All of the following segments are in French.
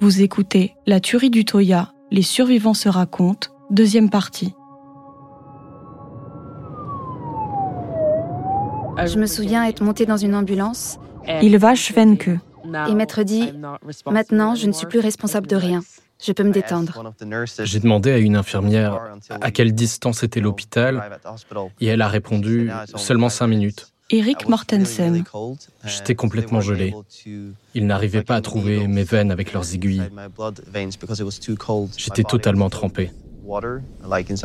Vous écoutez La tuerie du Toya, Les survivants se racontent, deuxième partie. Je me souviens être montée dans une ambulance Il va Schwenke. et m'être dit Maintenant, je ne suis plus responsable de rien. Je peux me détendre. J'ai demandé à une infirmière à quelle distance était l'hôpital et elle a répondu seulement cinq minutes. Eric Mortensen. J'étais complètement gelé. Ils n'arrivaient pas à trouver mes veines avec leurs aiguilles. J'étais totalement trempé.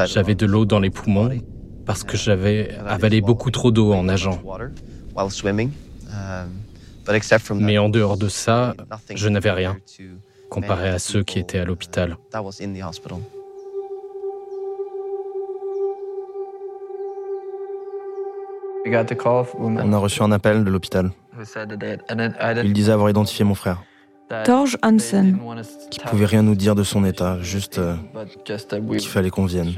J'avais de l'eau dans les poumons parce que j'avais avalé beaucoup trop d'eau en nageant. Mais en dehors de ça, je n'avais rien comparé à ceux qui étaient à l'hôpital. On a reçu un appel de l'hôpital. Il disait avoir identifié mon frère. Torge Hansen. Qui pouvait rien nous dire de son état, juste euh, qu'il fallait qu'on vienne.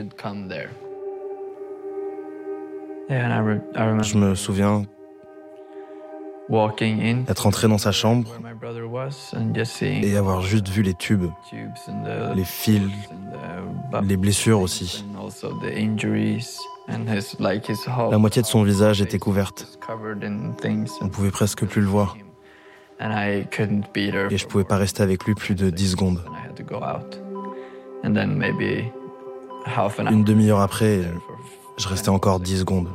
Je me souviens être entré dans sa chambre et avoir juste vu les tubes, les fils, les blessures aussi. La moitié de son visage était couverte. On pouvait presque plus le voir. Et je pouvais pas rester avec lui plus de 10 secondes. Une demi-heure après, je restais encore 10 secondes.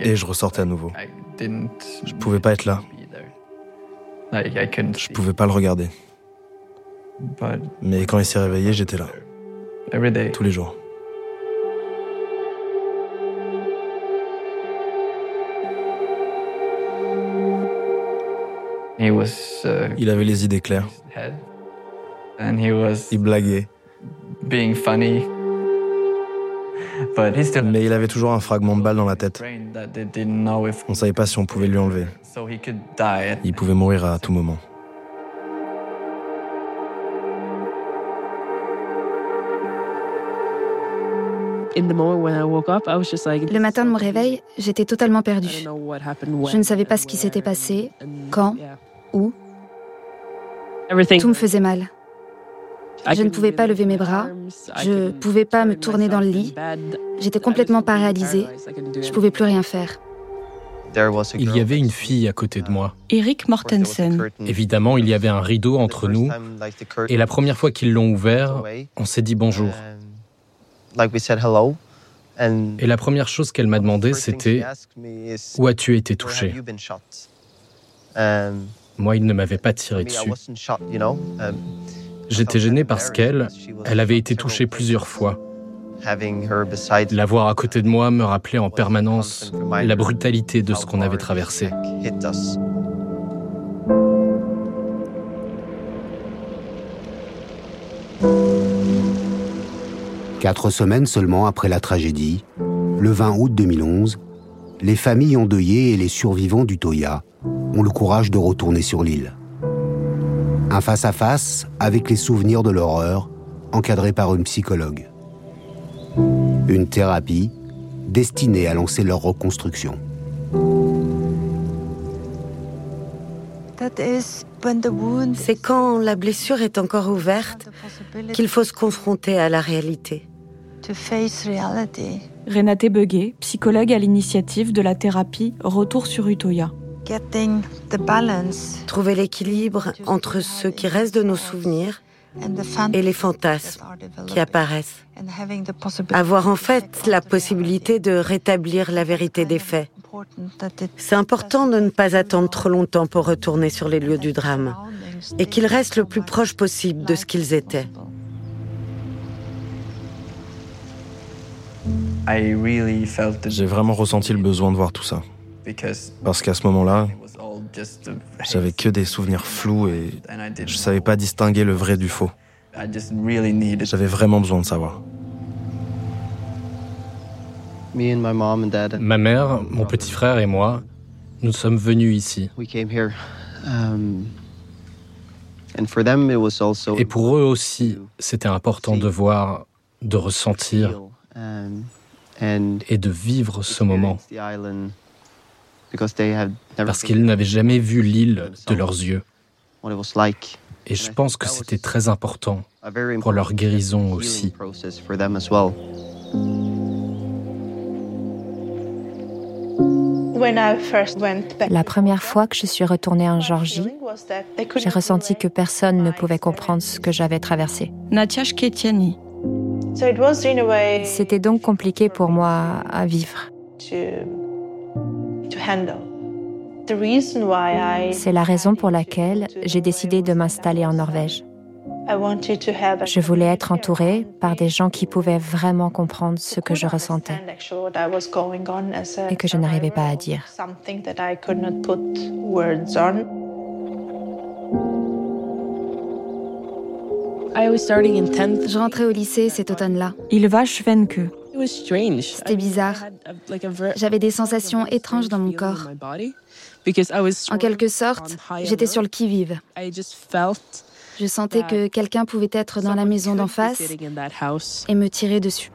Et je ressortais à nouveau. Je pouvais pas être là. Je pouvais pas le regarder. Mais quand il s'est réveillé, j'étais là. Tous les jours. Il avait les idées claires. Il blaguait. Mais il avait toujours un fragment de balle dans la tête. On ne savait pas si on pouvait lui enlever. Il pouvait mourir à tout moment. Le matin de mon réveil, j'étais totalement perdue. Je ne savais pas ce qui s'était passé, quand, où. Tout me faisait mal. Je ne pouvais pas lever mes bras, je ne pouvais pas me tourner dans le lit. J'étais complètement paralysée. Je ne pouvais plus rien faire. Il y avait une fille à côté de moi. Eric Mortensen. Évidemment, il y avait un rideau entre nous. Et la première fois qu'ils l'ont ouvert, on s'est dit bonjour. Et la première chose qu'elle m'a demandé, c'était Où as-tu été touché? Moi, il ne m'avait pas tiré dessus. J'étais gêné parce qu'elle, elle avait été touchée plusieurs fois. La voir à côté de moi me rappelait en permanence la brutalité de ce qu'on avait traversé. Quatre semaines seulement après la tragédie, le 20 août 2011, les familles endeuillées et les survivants du Toya ont le courage de retourner sur l'île. Un face-à-face avec les souvenirs de l'horreur, encadré par une psychologue. Une thérapie destinée à lancer leur reconstruction. C'est quand la blessure est encore ouverte qu'il faut se confronter à la réalité. Renate Beguet, psychologue à l'initiative de la thérapie Retour sur Utoya. Trouver l'équilibre entre ce qui reste de nos souvenirs et les fantasmes qui apparaissent. Avoir en fait la possibilité de rétablir la vérité des faits. C'est important de ne pas attendre trop longtemps pour retourner sur les lieux du drame et qu'ils restent le plus proche possible de ce qu'ils étaient. J'ai vraiment ressenti le besoin de voir tout ça. Parce qu'à ce moment-là, j'avais que des souvenirs flous et je savais pas distinguer le vrai du faux. J'avais vraiment besoin de savoir. Ma mère, mon petit frère et moi, nous sommes venus ici. Et pour eux aussi, c'était important de voir, de ressentir et de vivre ce moment. Parce qu'ils n'avaient jamais vu l'île de leurs yeux. Et je pense que c'était très important pour leur guérison aussi. La première fois que je suis retournée en Georgie, j'ai ressenti que personne ne pouvait comprendre ce que j'avais traversé. C'était donc compliqué pour moi à vivre. C'est la raison pour laquelle j'ai décidé de m'installer en Norvège. Je voulais être entourée par des gens qui pouvaient vraiment comprendre ce que je ressentais et que je n'arrivais pas à dire. Je rentrais au lycée cet automne-là. Il va Schwenke. C'était bizarre. J'avais des sensations étranges dans mon corps. En quelque sorte, j'étais sur le qui-vive. Je sentais que quelqu'un pouvait être dans la maison d'en face et me tirer dessus.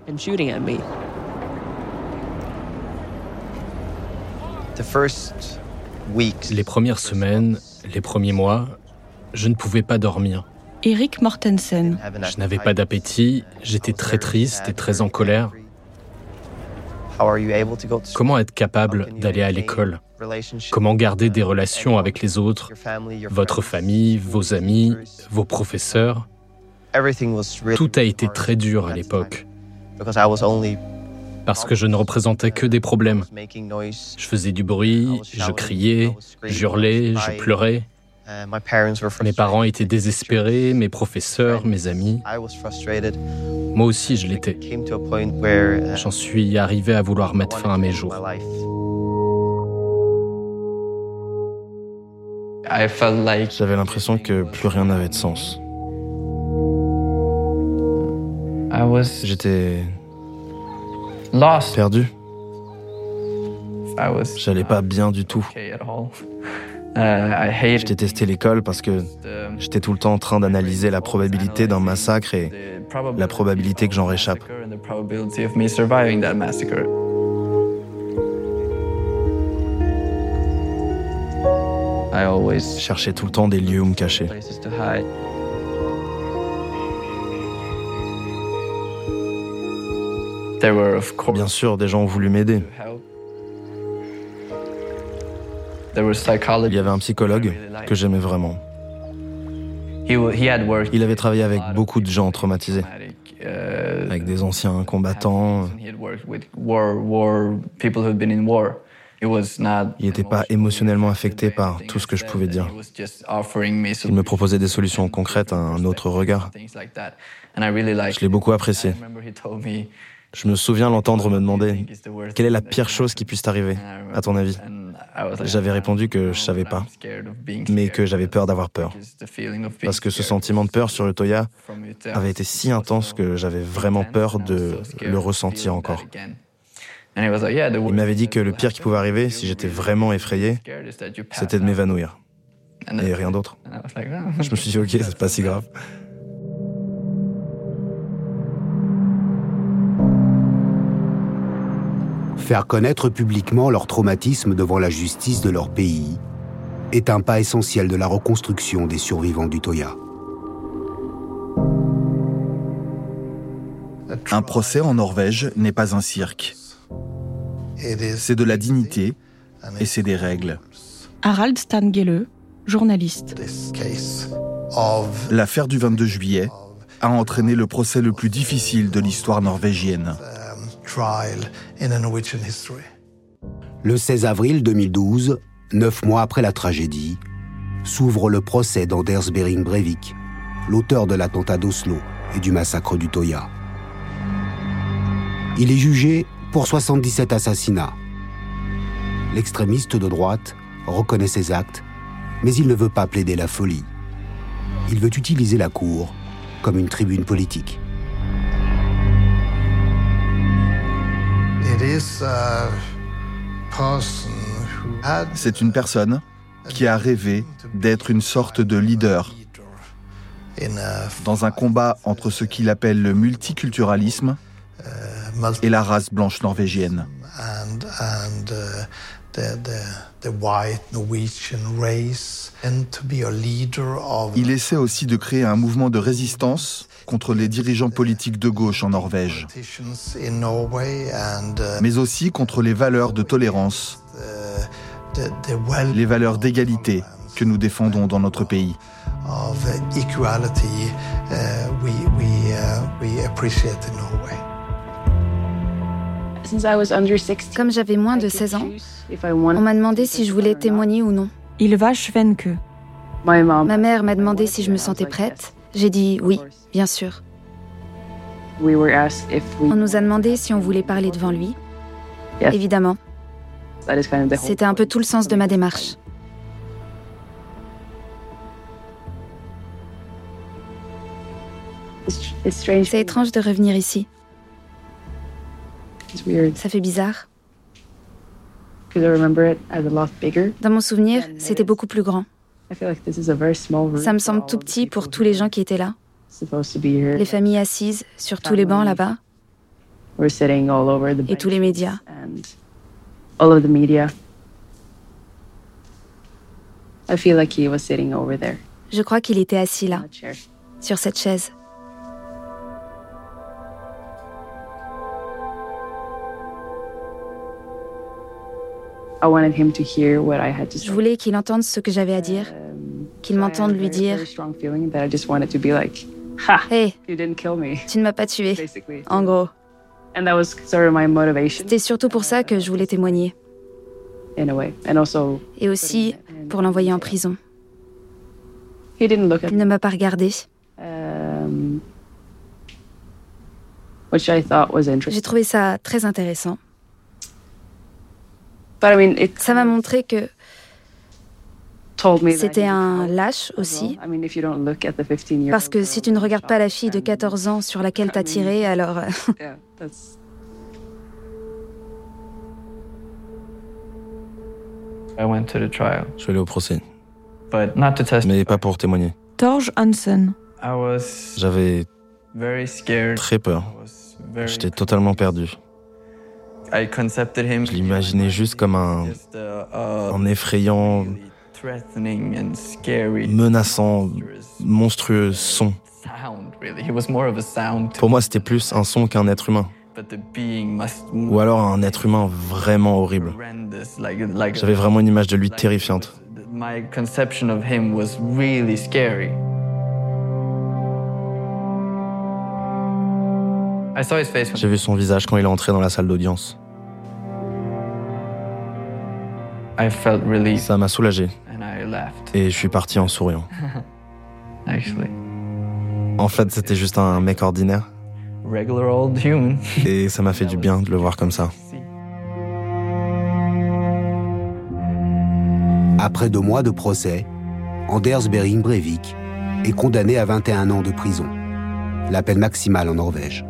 Les premières semaines, les premiers mois, je ne pouvais pas dormir. Eric Mortensen. Je n'avais pas d'appétit, j'étais très triste et très en colère. Comment être capable d'aller à l'école? Comment garder des relations avec les autres, votre famille, vos amis, vos professeurs? Tout a été très dur à l'époque. Parce que je ne représentais que des problèmes. Je faisais du bruit, je criais, j'hurlais, je pleurais. Mes parents étaient désespérés, mes professeurs, mes amis. Moi aussi, je l'étais. J'en suis arrivé à vouloir mettre fin à mes jours. J'avais l'impression que plus rien n'avait de sens. J'étais perdu. J'allais pas bien du tout. Je détestais l'école parce que j'étais tout le temps en train d'analyser la probabilité d'un massacre et la probabilité que j'en réchappe. Je cherchais tout le temps des lieux où me cacher. Bien sûr, des gens ont voulu m'aider. Il y avait un psychologue que j'aimais vraiment. Il avait travaillé avec beaucoup de gens traumatisés, avec des anciens combattants. Il n'était pas émotionnellement affecté par tout ce que je pouvais dire. Il me proposait des solutions concrètes, un autre regard. Je l'ai beaucoup apprécié. Je me souviens l'entendre me demander quelle est la pire chose qui puisse t'arriver, à ton avis? J'avais répondu que je savais pas, mais que j'avais peur d'avoir peur. Parce que ce sentiment de peur sur le Toya avait été si intense que j'avais vraiment peur de le ressentir encore. Il m'avait dit que le pire qui pouvait arriver, si j'étais vraiment effrayé, c'était de m'évanouir. Et rien d'autre. Je me suis dit, ok, c'est pas si grave. Faire connaître publiquement leur traumatisme devant la justice de leur pays est un pas essentiel de la reconstruction des survivants du Toya. Un procès en Norvège n'est pas un cirque. C'est de la dignité et c'est des règles. Harald Stangele, journaliste. L'affaire du 22 juillet a entraîné le procès le plus difficile de l'histoire norvégienne. Le 16 avril 2012, neuf mois après la tragédie, s'ouvre le procès d'Anders Bering Breivik, l'auteur de l'attentat d'Oslo et du massacre du Toya. Il est jugé pour 77 assassinats. L'extrémiste de droite reconnaît ses actes, mais il ne veut pas plaider la folie. Il veut utiliser la cour comme une tribune politique. C'est une personne qui a rêvé d'être une sorte de leader dans un combat entre ce qu'il appelle le multiculturalisme et la race blanche norvégienne. Il essaie aussi de créer un mouvement de résistance contre les dirigeants politiques de gauche en Norvège, mais aussi contre les valeurs de tolérance, les valeurs d'égalité que nous défendons dans notre pays. Comme j'avais moins de 16 ans, on m'a demandé si je voulais témoigner ou non. Il va Schwenke. Ma mère m'a demandé si je me sentais prête. J'ai dit oui, bien sûr. On nous a demandé si on voulait parler devant lui. Évidemment. C'était un peu tout le sens de ma démarche. C'est étrange de revenir ici. Ça fait bizarre. Dans mon souvenir, c'était beaucoup plus grand. Ça me semble tout petit pour tous les gens qui étaient là. Les familles assises sur tous les bancs là-bas. Et tous les médias. Je crois qu'il était assis là, sur cette chaise. Je voulais qu'il entende ce que j'avais à dire, um, qu'il m'entende lui dire Hey, tu ne m'as pas tué, en gros. C'était surtout pour ça que je voulais témoigner. Et aussi pour l'envoyer en prison. Il ne m'a pas regardé. Um, J'ai trouvé ça très intéressant. Ça m'a montré que c'était un lâche aussi. Parce que si tu ne regardes pas la fille de 14 ans sur laquelle t'as tiré, alors... Euh, Je suis allé au procès. Mais pas pour témoigner. Torge Hansen. J'avais très peur. J'étais totalement perdu. Je l'imaginais juste comme un, un effrayant, menaçant, monstrueux son. Pour moi, c'était plus un son qu'un être humain. Ou alors un être humain vraiment horrible. J'avais vraiment une image de lui terrifiante. J'ai vu son visage quand il est entré dans la salle d'audience. Ça m'a soulagé. Et je suis parti en souriant. En fait, c'était juste un mec ordinaire. Et ça m'a fait du bien de le voir comme ça. Après deux mois de procès, Anders Behring Breivik est condamné à 21 ans de prison, la peine maximale en Norvège.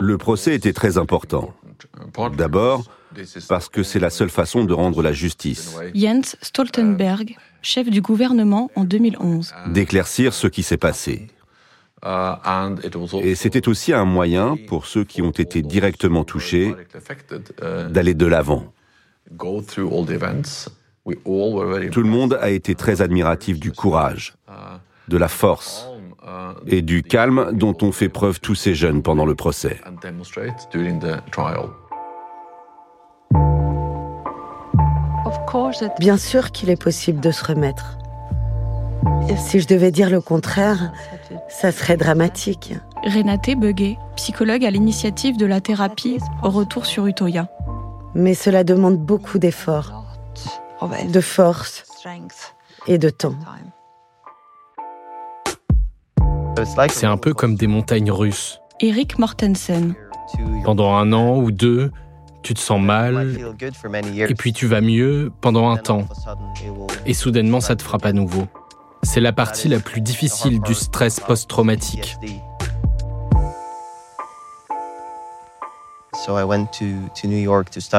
Le procès était très important. D'abord, parce que c'est la seule façon de rendre la justice. Jens Stoltenberg, chef du gouvernement en 2011. D'éclaircir ce qui s'est passé. Et c'était aussi un moyen pour ceux qui ont été directement touchés d'aller de l'avant. Tout le monde a été très admiratif du courage, de la force et du calme dont ont fait preuve tous ces jeunes pendant le procès. Bien sûr qu'il est possible de se remettre. Si je devais dire le contraire, ça serait dramatique. Renate Beguet, psychologue à l'initiative de la thérapie au retour sur Utoya. Mais cela demande beaucoup d'efforts, de force et de temps. C'est un peu comme des montagnes russes. Eric Mortensen. Pendant un an ou deux, tu te sens mal, et puis tu vas mieux pendant un temps, et soudainement ça te frappe à nouveau. C'est la partie la plus difficile du stress post-traumatique.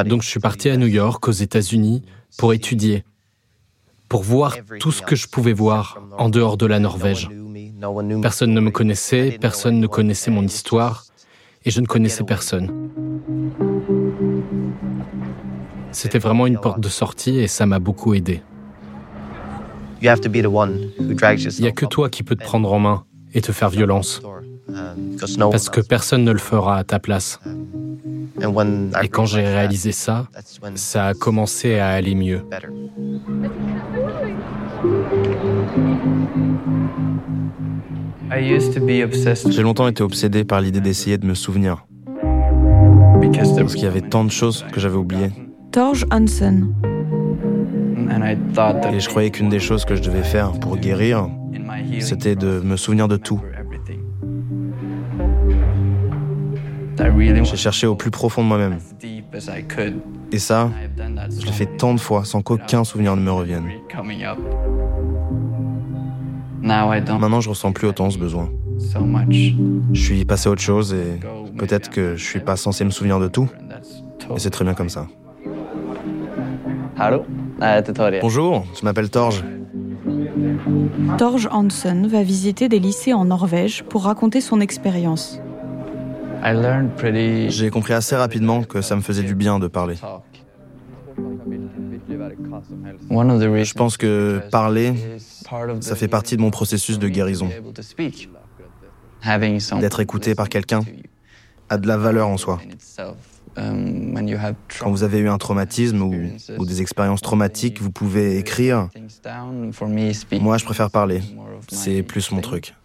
Donc je suis parti à New York, aux États-Unis, pour étudier, pour voir tout ce que je pouvais voir en dehors de la Norvège. Personne ne me connaissait, personne ne connaissait mon histoire, et je ne connaissais personne. C'était vraiment une porte de sortie et ça m'a beaucoup aidé. Il n'y a que toi qui peux te prendre en main et te faire violence, parce que personne ne le fera à ta place. Et quand j'ai réalisé ça, ça a commencé à aller mieux. J'ai longtemps été obsédé par l'idée d'essayer de me souvenir. Parce qu'il y avait tant de choses que j'avais oubliées. Torge Hansen. Et je croyais qu'une des choses que je devais faire pour guérir, c'était de me souvenir de tout. J'ai cherché au plus profond de moi-même. Et ça, je l'ai fait tant de fois sans qu'aucun souvenir ne me revienne. Maintenant, je ressens plus autant ce besoin. Je suis passé à autre chose et peut-être que je suis pas censé me souvenir de tout. Et c'est très bien comme ça. Bonjour, je m'appelle Torge. Torge Hansen va visiter des lycées en Norvège pour raconter son expérience. J'ai compris assez rapidement que ça me faisait du bien de parler. Je pense que parler, ça fait partie de mon processus de guérison. D'être écouté par quelqu'un a de la valeur en soi. Quand vous avez eu un traumatisme ou, des expériences traumatiques, vous pouvez écrire. Moi, je préfère parler. C'est plus mon truc.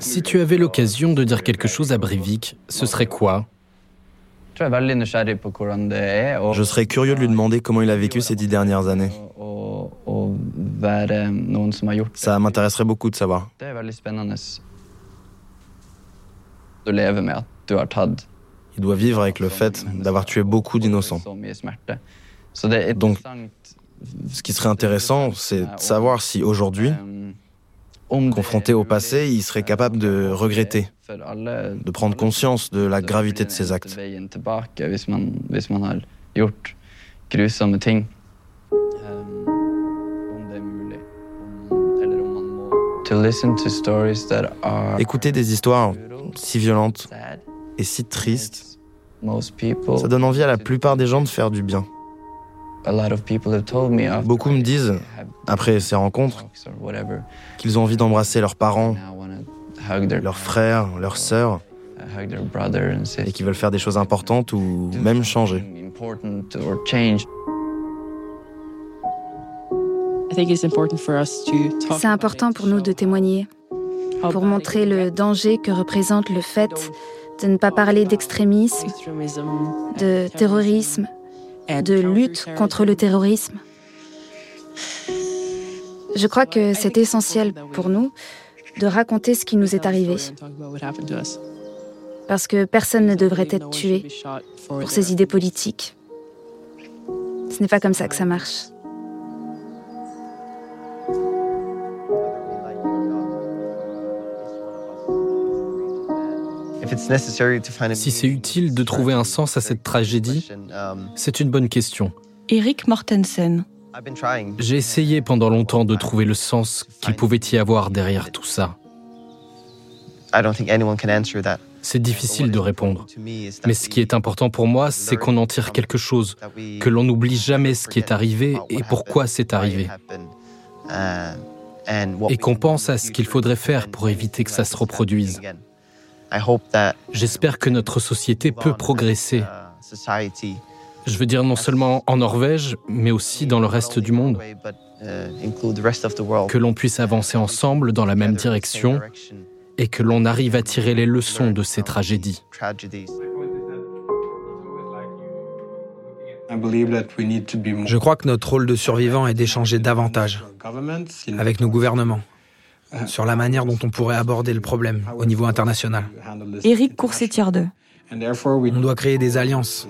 Si tu avais l'occasion de dire quelque chose à Breivik, ce serait quoi? Je serais curieux de lui demander comment il a vécu ces dix dernières années. Ça m'intéresserait beaucoup de savoir. Il doit vivre avec le fait d'avoir tué beaucoup d'innocents. Donc, ce qui serait intéressant, c'est de savoir si aujourd'hui, confronté au passé, il serait capable de regretter, de prendre conscience de la gravité de ses actes. Écouter des histoires si violentes et si tristes, ça donne envie à la plupart des gens de faire du bien. Beaucoup me disent, après ces rencontres, qu'ils ont envie d'embrasser leurs parents, leurs frères, leurs sœurs, et qu'ils veulent faire des choses importantes ou même changer. C'est important pour nous de témoigner, pour montrer le danger que représente le fait de ne pas parler d'extrémisme, de terrorisme, de lutte contre le terrorisme. Je crois que c'est essentiel pour nous de raconter ce qui nous est arrivé. Parce que personne ne devrait être tué pour ses idées politiques. Ce n'est pas comme ça que ça marche. Si c'est utile de trouver un sens à cette tragédie, c'est une bonne question. Eric Mortensen. J'ai essayé pendant longtemps de trouver le sens qu'il pouvait y avoir derrière tout ça. C'est difficile de répondre. Mais ce qui est important pour moi, c'est qu'on en tire quelque chose, que l'on n'oublie jamais ce qui est arrivé et pourquoi c'est arrivé. Et qu'on pense à ce qu'il faudrait faire pour éviter que ça se reproduise. J'espère que notre société peut progresser. Je veux dire non seulement en Norvège, mais aussi dans le reste du monde. Que l'on puisse avancer ensemble dans la même direction et que l'on arrive à tirer les leçons de ces tragédies. Je crois que notre rôle de survivant est d'échanger davantage avec nos gouvernements, sur la manière dont on pourrait aborder le problème au niveau international. Éric Courcetierde. On doit créer des alliances,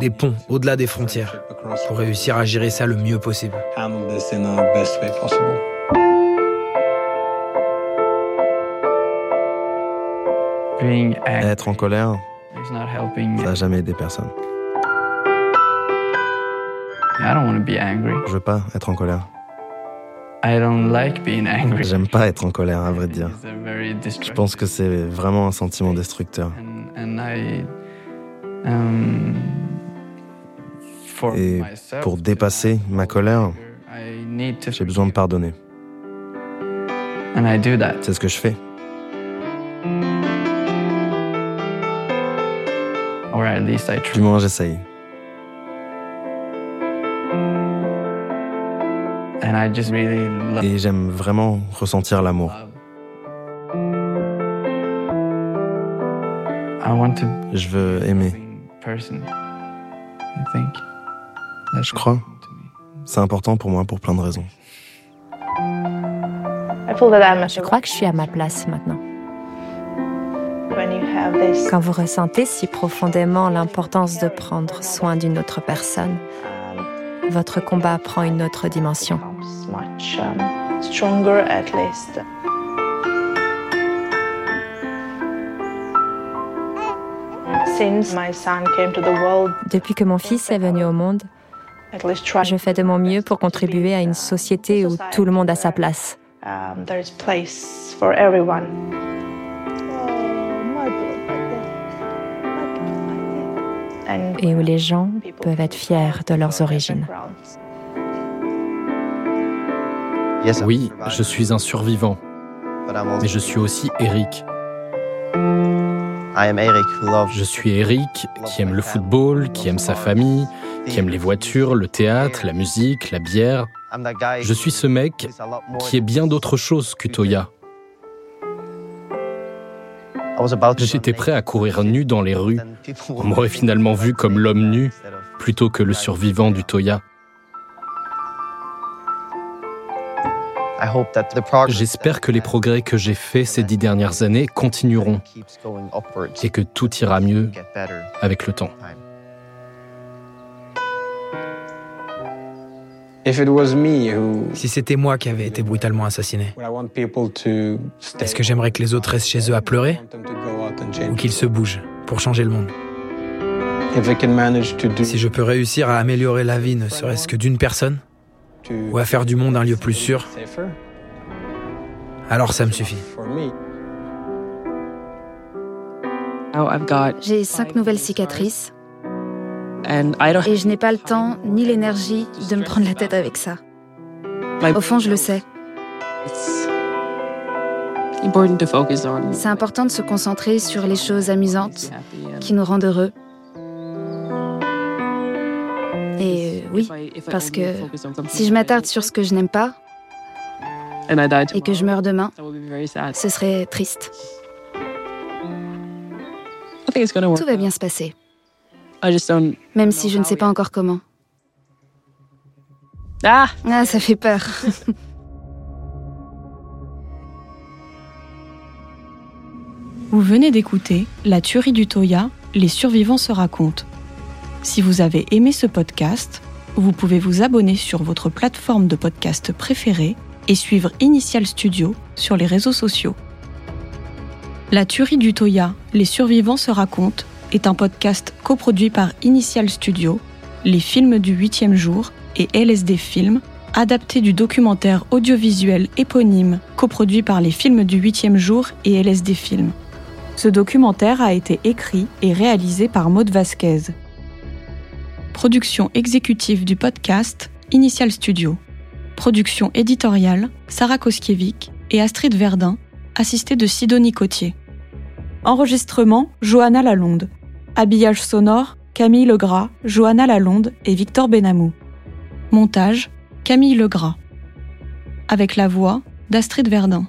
des ponts au-delà des frontières pour réussir à gérer ça le mieux possible. Être en colère, ça n'a jamais aidé personne. Je veux pas être en colère. J'aime pas être en colère, à vrai dire. Je pense que c'est vraiment un sentiment destructeur. Um, Et pour dépasser ma colère, j'ai besoin de pardonner. C'est ce que je fais. Du moins, j'essaye. Et j'aime vraiment ressentir l'amour. Je veux aimer. Je crois. C'est important pour moi pour plein de raisons. Je crois que je suis à ma place maintenant. Quand vous ressentez si profondément l'importance de prendre soin d'une autre personne, votre combat prend une autre dimension. Depuis que mon fils est venu au monde, je fais de mon mieux pour contribuer à une société où tout le monde a sa place. Um, et où les gens peuvent être fiers de leurs origines. Oui, je suis un survivant, mais je suis aussi Eric. Je suis Eric qui aime le football, qui aime sa famille, qui aime les voitures, le théâtre, la musique, la bière. Je suis ce mec qui est bien d'autre chose qu'Utoya. J'étais prêt à courir nu dans les rues. On m'aurait finalement vu comme l'homme nu plutôt que le survivant du J'espère que les progrès que j'ai faits ces dix dernières années continueront et que tout ira mieux avec le temps. Si c'était moi qui avais été brutalement assassiné, est-ce que j'aimerais que les autres restent chez eux à pleurer ou qu'ils se bougent pour changer le monde? Si je peux réussir à améliorer la vie ne serait-ce que d'une personne ou à faire du monde un lieu plus sûr, alors ça me suffit. J'ai cinq nouvelles cicatrices et je n'ai pas le temps ni l'énergie de me prendre la tête avec ça. Au fond, je le sais. C'est important de se concentrer sur les choses amusantes qui nous rendent heureux. Oui, parce que si je m'attarde sur ce que je n'aime pas et que je meurs demain, ce serait triste. Tout va bien se passer. Même si je ne sais pas encore comment. Ah Ah, ça fait peur. Vous venez d'écouter La tuerie du Toya, les survivants se racontent. Si vous avez aimé ce podcast, vous pouvez vous abonner sur votre plateforme de podcast préférée et suivre Initial Studio sur les réseaux sociaux. La tuerie du Toya, les survivants se racontent est un podcast coproduit par Initial Studio, les films du huitième jour et LSD Film, adapté du documentaire audiovisuel éponyme coproduit par les films du huitième jour et LSD Film. Ce documentaire a été écrit et réalisé par Maud Vasquez. Production exécutive du podcast Initial Studio. Production éditoriale Sarah Koskiewicz et Astrid Verdun, assistée de Sidonie Cotier. Enregistrement Johanna Lalonde. Habillage sonore, Camille Legras, Johanna Lalonde et Victor Benamou. Montage, Camille Legras. Avec la voix d'Astrid Verdun.